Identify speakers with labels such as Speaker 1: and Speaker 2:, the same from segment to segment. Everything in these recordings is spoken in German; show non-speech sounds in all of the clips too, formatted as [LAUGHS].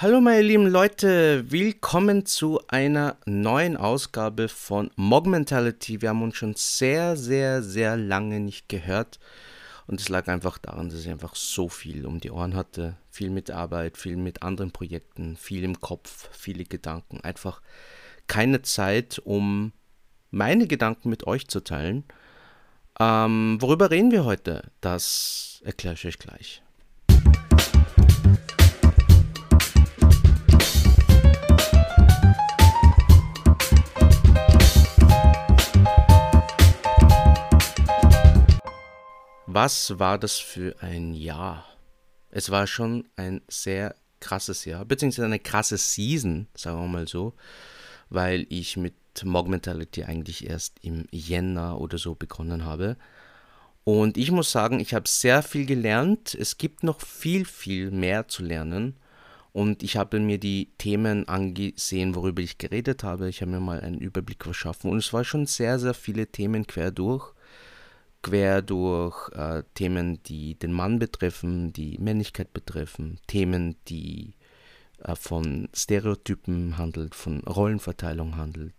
Speaker 1: Hallo meine lieben Leute, willkommen zu einer neuen Ausgabe von Mog Mentality. Wir haben uns schon sehr, sehr, sehr lange nicht gehört und es lag einfach daran, dass ich einfach so viel um die Ohren hatte. Viel mit Arbeit, viel mit anderen Projekten, viel im Kopf, viele Gedanken. Einfach keine Zeit, um meine Gedanken mit euch zu teilen. Ähm, worüber reden wir heute? Das erkläre ich euch gleich. Was war das für ein Jahr? Es war schon ein sehr krasses Jahr, beziehungsweise eine krasse Season, sagen wir mal so, weil ich mit Mog Mentality eigentlich erst im Jänner oder so begonnen habe. Und ich muss sagen, ich habe sehr viel gelernt. Es gibt noch viel, viel mehr zu lernen. Und ich habe mir die Themen angesehen, worüber ich geredet habe. Ich habe mir mal einen Überblick verschaffen. Und es war schon sehr, sehr viele Themen quer durch quer durch äh, Themen, die den Mann betreffen, die Männlichkeit betreffen, Themen, die äh, von Stereotypen handelt, von Rollenverteilung handelt,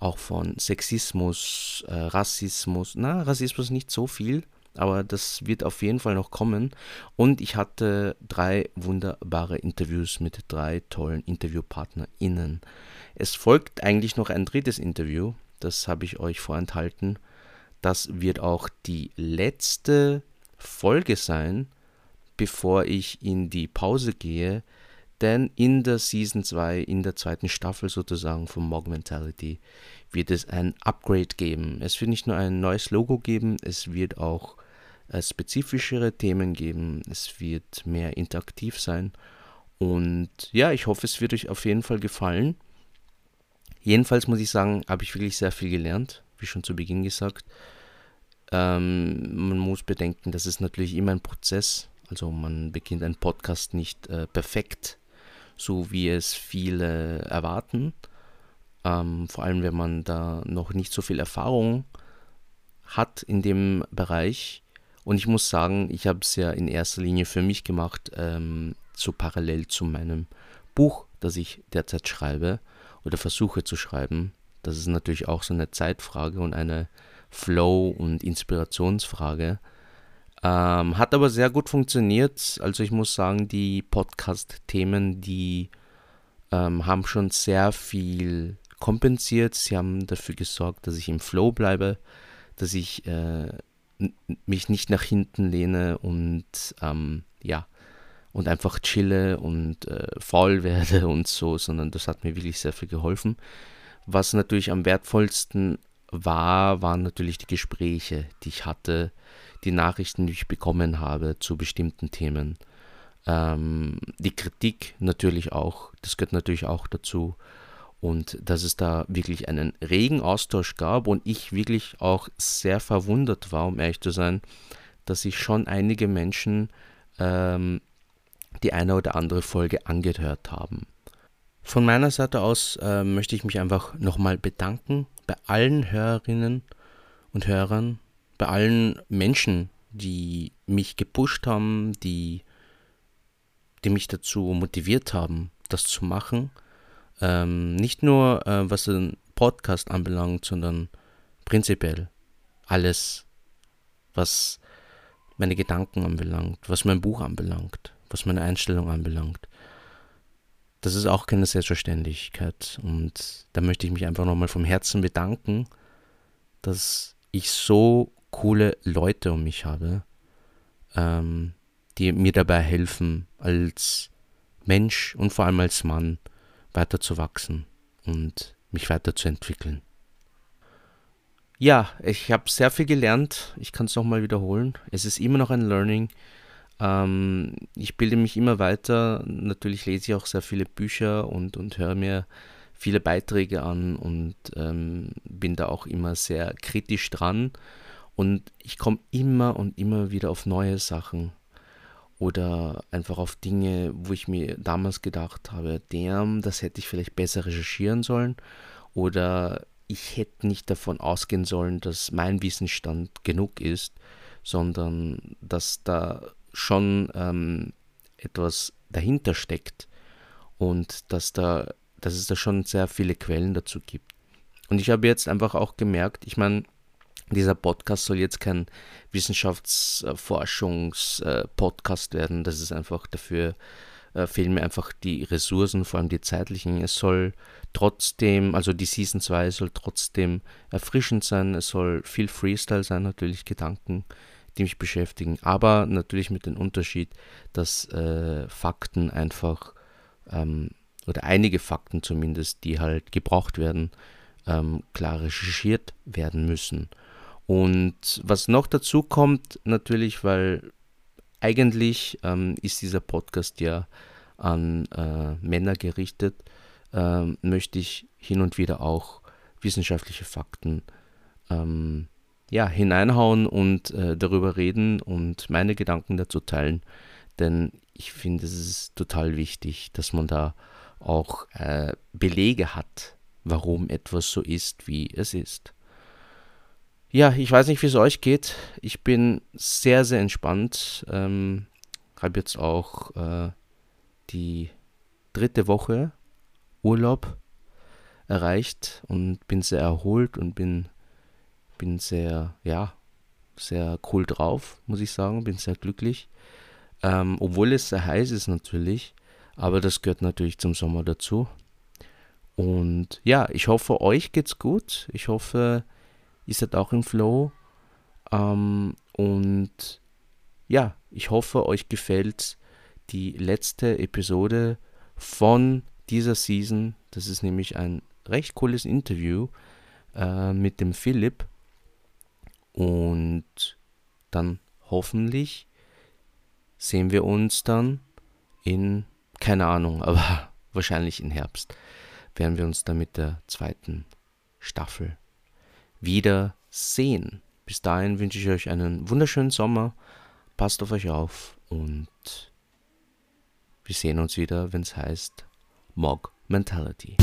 Speaker 1: auch von Sexismus, äh, Rassismus. Na, Rassismus nicht so viel, aber das wird auf jeden Fall noch kommen. Und ich hatte drei wunderbare Interviews mit drei tollen InterviewpartnerInnen. Es folgt eigentlich noch ein drittes Interview, das habe ich euch vorenthalten das wird auch die letzte Folge sein, bevor ich in die Pause gehe. Denn in der Season 2, in der zweiten Staffel sozusagen von Mog Mentality, wird es ein Upgrade geben. Es wird nicht nur ein neues Logo geben, es wird auch äh, spezifischere Themen geben, es wird mehr interaktiv sein. Und ja, ich hoffe, es wird euch auf jeden Fall gefallen. Jedenfalls muss ich sagen, habe ich wirklich sehr viel gelernt, wie schon zu Beginn gesagt. Ähm, man muss bedenken, das ist natürlich immer ein Prozess. Also man beginnt einen Podcast nicht äh, perfekt, so wie es viele erwarten. Ähm, vor allem, wenn man da noch nicht so viel Erfahrung hat in dem Bereich. Und ich muss sagen, ich habe es ja in erster Linie für mich gemacht, ähm, so parallel zu meinem Buch, das ich derzeit schreibe oder versuche zu schreiben. Das ist natürlich auch so eine Zeitfrage und eine Flow- und Inspirationsfrage. Ähm, hat aber sehr gut funktioniert. Also ich muss sagen, die Podcast-Themen, die ähm, haben schon sehr viel kompensiert. Sie haben dafür gesorgt, dass ich im Flow bleibe, dass ich äh, mich nicht nach hinten lehne und ähm, ja, und einfach chille und äh, faul [LAUGHS] werde und so, sondern das hat mir wirklich sehr viel geholfen. Was natürlich am wertvollsten war, waren natürlich die Gespräche, die ich hatte, die Nachrichten, die ich bekommen habe zu bestimmten Themen. Ähm, die Kritik natürlich auch, das gehört natürlich auch dazu. Und dass es da wirklich einen regen Austausch gab und ich wirklich auch sehr verwundert war, um ehrlich zu sein, dass sich schon einige Menschen ähm, die eine oder andere Folge angehört haben. Von meiner Seite aus äh, möchte ich mich einfach nochmal bedanken bei allen Hörerinnen und Hörern, bei allen Menschen, die mich gepusht haben, die, die mich dazu motiviert haben, das zu machen. Ähm, nicht nur äh, was den Podcast anbelangt, sondern prinzipiell alles, was meine Gedanken anbelangt, was mein Buch anbelangt, was meine Einstellung anbelangt das ist auch keine Selbstverständlichkeit. Und da möchte ich mich einfach nochmal vom Herzen bedanken, dass ich so coole Leute um mich habe, ähm, die mir dabei helfen, als Mensch und vor allem als Mann weiterzuwachsen und mich weiterzuentwickeln. Ja, ich habe sehr viel gelernt. Ich kann es nochmal wiederholen. Es ist immer noch ein Learning. Ähm, ich bilde mich immer weiter. Natürlich lese ich auch sehr viele Bücher und, und höre mir viele Beiträge an und ähm, bin da auch immer sehr kritisch dran. Und ich komme immer und immer wieder auf neue Sachen oder einfach auf Dinge, wo ich mir damals gedacht habe, damn, das hätte ich vielleicht besser recherchieren sollen oder ich hätte nicht davon ausgehen sollen, dass mein Wissensstand genug ist, sondern dass da schon ähm, etwas dahinter steckt und dass, da, dass es da schon sehr viele Quellen dazu gibt. Und ich habe jetzt einfach auch gemerkt, ich meine, dieser Podcast soll jetzt kein Wissenschaftsforschungspodcast werden. Das ist einfach dafür äh, fehlen mir einfach die Ressourcen, vor allem die zeitlichen. Es soll trotzdem, also die Season 2 soll trotzdem erfrischend sein. Es soll viel Freestyle sein, natürlich Gedanken, die mich beschäftigen. Aber natürlich mit dem Unterschied, dass äh, Fakten einfach, ähm, oder einige Fakten zumindest, die halt gebraucht werden, ähm, klar recherchiert werden müssen. Und was noch dazu kommt, natürlich, weil eigentlich ähm, ist dieser Podcast ja an äh, Männer gerichtet, ähm, möchte ich hin und wieder auch wissenschaftliche Fakten ähm, ja, hineinhauen und äh, darüber reden und meine Gedanken dazu teilen. Denn ich finde, es ist total wichtig, dass man da auch äh, Belege hat, warum etwas so ist, wie es ist. Ja, ich weiß nicht, wie es euch geht. Ich bin sehr, sehr entspannt. Ähm, habe jetzt auch äh, die dritte Woche Urlaub erreicht und bin sehr erholt und bin, bin sehr, ja, sehr cool drauf, muss ich sagen. Bin sehr glücklich. Ähm, obwohl es sehr heiß ist natürlich, aber das gehört natürlich zum Sommer dazu. Und ja, ich hoffe, euch geht's gut. Ich hoffe, ihr seid auch im Flow. Ähm, und ja, ich hoffe, euch gefällt die letzte Episode von dieser Season. Das ist nämlich ein recht cooles Interview äh, mit dem Philipp. Und dann hoffentlich sehen wir uns dann in, keine Ahnung, [LAUGHS] aber wahrscheinlich im Herbst werden wir uns dann mit der zweiten Staffel wieder sehen. Bis dahin wünsche ich euch einen wunderschönen Sommer. Passt auf euch auf und wir sehen uns wieder, wenn es heißt Mog Mentality.